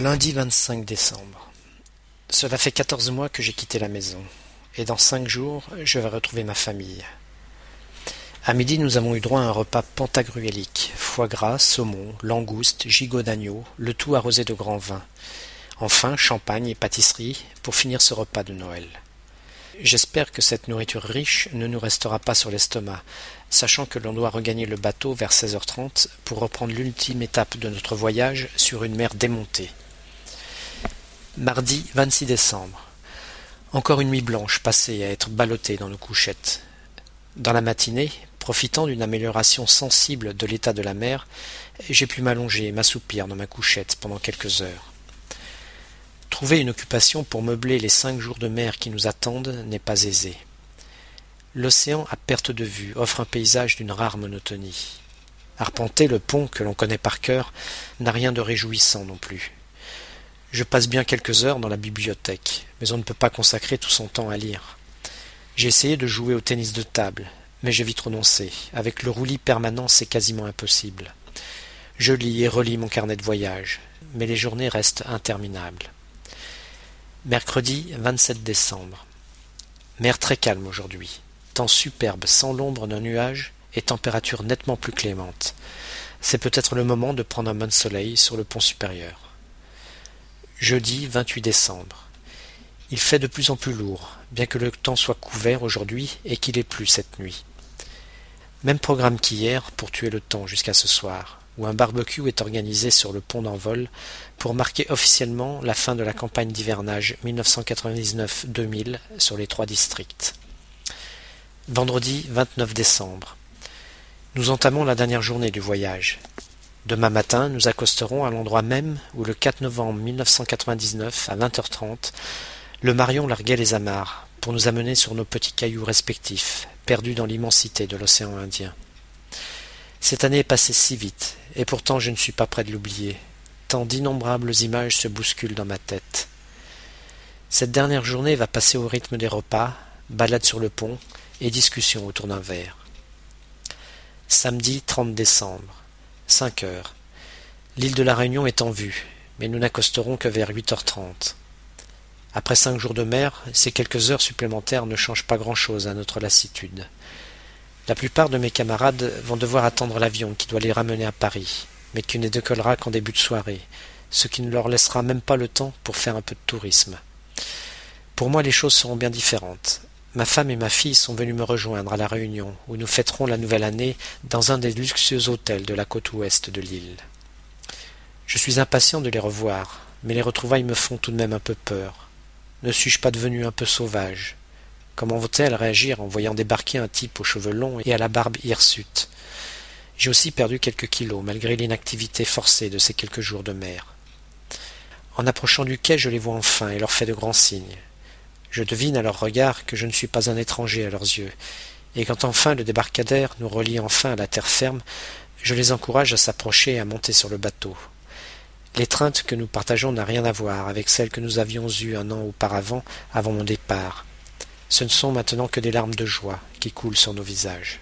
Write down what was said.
Lundi 25 décembre. Cela fait quatorze mois que j'ai quitté la maison, et dans cinq jours je vais retrouver ma famille. À midi nous avons eu droit à un repas pantagruélique, foie gras, saumon, langoustes, gigot d'agneau, le tout arrosé de grand vin. Enfin champagne et pâtisserie pour finir ce repas de Noël. J'espère que cette nourriture riche ne nous restera pas sur l'estomac, sachant que l'on doit regagner le bateau vers 16h30 pour reprendre l'ultime étape de notre voyage sur une mer démontée. Mardi 26 décembre. Encore une nuit blanche passée à être ballottée dans nos couchettes. Dans la matinée, profitant d'une amélioration sensible de l'état de la mer, j'ai pu m'allonger et m'assoupir dans ma couchette pendant quelques heures. Trouver une occupation pour meubler les cinq jours de mer qui nous attendent n'est pas aisé. L'océan à perte de vue offre un paysage d'une rare monotonie. Arpenter le pont que l'on connaît par cœur n'a rien de réjouissant non plus. Je passe bien quelques heures dans la bibliothèque, mais on ne peut pas consacrer tout son temps à lire. J'ai essayé de jouer au tennis de table, mais j'ai vite renoncé. Avec le roulis permanent, c'est quasiment impossible. Je lis et relis mon carnet de voyage, mais les journées restent interminables. Mercredi 27 décembre. Mer très calme aujourd'hui. Temps superbe, sans l'ombre d'un nuage, et température nettement plus clémente. C'est peut-être le moment de prendre un bon soleil sur le pont supérieur. Jeudi 28 décembre. Il fait de plus en plus lourd, bien que le temps soit couvert aujourd'hui et qu'il ait plu cette nuit. Même programme qu'hier pour tuer le temps jusqu'à ce soir où un barbecue est organisé sur le pont d'envol pour marquer officiellement la fin de la campagne d'hivernage 1999-2000 sur les trois districts. Vendredi 29 décembre. Nous entamons la dernière journée du voyage. Demain matin, nous accosterons à l'endroit même où le 4 novembre 1999, à 20h30, le Marion larguait les amarres pour nous amener sur nos petits cailloux respectifs, perdus dans l'immensité de l'océan Indien. Cette année est passée si vite, et pourtant je ne suis pas prêt de l'oublier, tant d'innombrables images se bousculent dans ma tête. Cette dernière journée va passer au rythme des repas, balades sur le pont et discussions autour d'un verre. Samedi 30 décembre, 5 heures. L'île de la Réunion est en vue, mais nous n'accosterons que vers huit heures trente. Après cinq jours de mer, ces quelques heures supplémentaires ne changent pas grand-chose à notre lassitude. La plupart de mes camarades vont devoir attendre l'avion qui doit les ramener à Paris, mais qui ne décollera qu'en début de soirée, ce qui ne leur laissera même pas le temps pour faire un peu de tourisme. Pour moi, les choses seront bien différentes. Ma femme et ma fille sont venues me rejoindre à La Réunion, où nous fêterons la nouvelle année dans un des luxueux hôtels de la côte ouest de l'île. Je suis impatient de les revoir, mais les retrouvailles me font tout de même un peu peur. Ne suis-je pas devenu un peu sauvage? Comment vont-elles réagir en voyant débarquer un type aux cheveux longs et à la barbe hirsute? J'ai aussi perdu quelques kilos, malgré l'inactivité forcée de ces quelques jours de mer. En approchant du quai, je les vois enfin et leur fais de grands signes. Je devine à leur regard que je ne suis pas un étranger à leurs yeux, et quand enfin le débarcadère nous relie enfin à la terre ferme, je les encourage à s'approcher et à monter sur le bateau. L'étreinte que nous partageons n'a rien à voir avec celle que nous avions eue un an auparavant avant mon départ. Ce ne sont maintenant que des larmes de joie qui coulent sur nos visages.